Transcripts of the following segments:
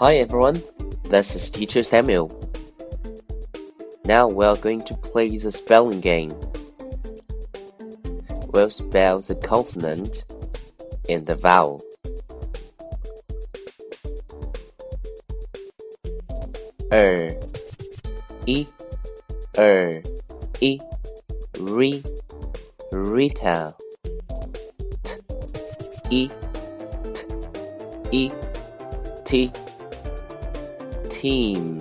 Hi everyone, this is Teacher Samuel. Now we are going to play the spelling game. We'll spell the consonant and the vowel. Er, e, er, e, re, retail. T, e, t, e, t team.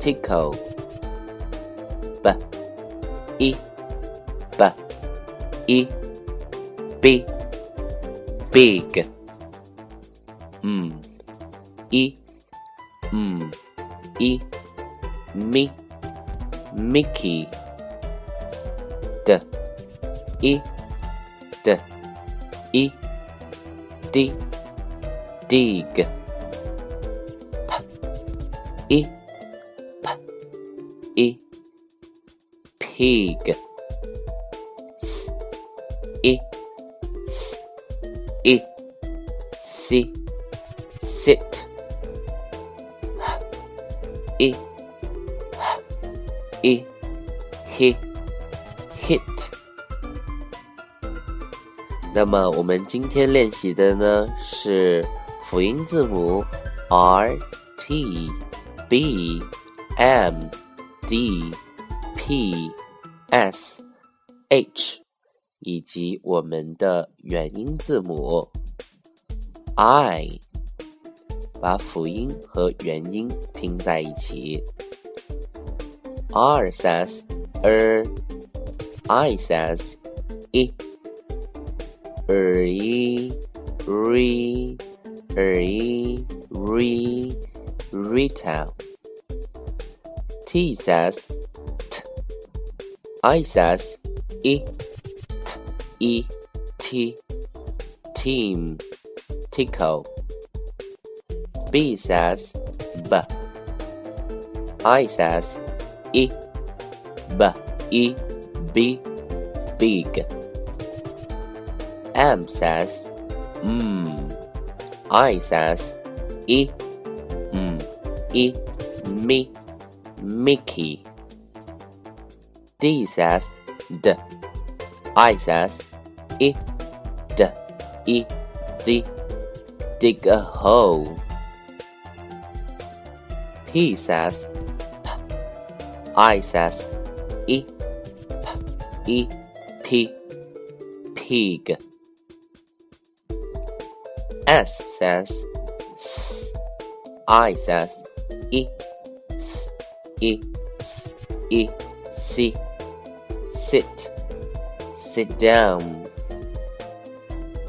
Tickle b. E b. E b. Big. M e m e me Mickey. D. E d. E d. Dig e pig s e s e c sit h e h e he hit 那么我们今天练习的呢是辅音字母 r t B M D P S H 以及我们的元音字母 I，把辅音和元音拼在一起。R says er，I says i。er i re er i re retail T says t. I says e. T, e. T. Team. Tickle. B says b. I says e. B. E. B. Big. M says mm. I says e. Mm. E. Me. Mickey. D says D. I says I. D. E. D. Dig a hole. P says P. I says I. P. E. P. Pig. S says S. I says I. S e s e c sit sit down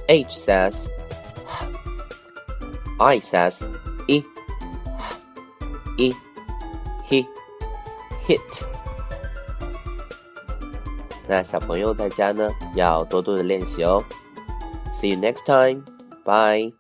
h says i says e e he hit 那小朋友在家呢要多多的练习哦 see you next time bye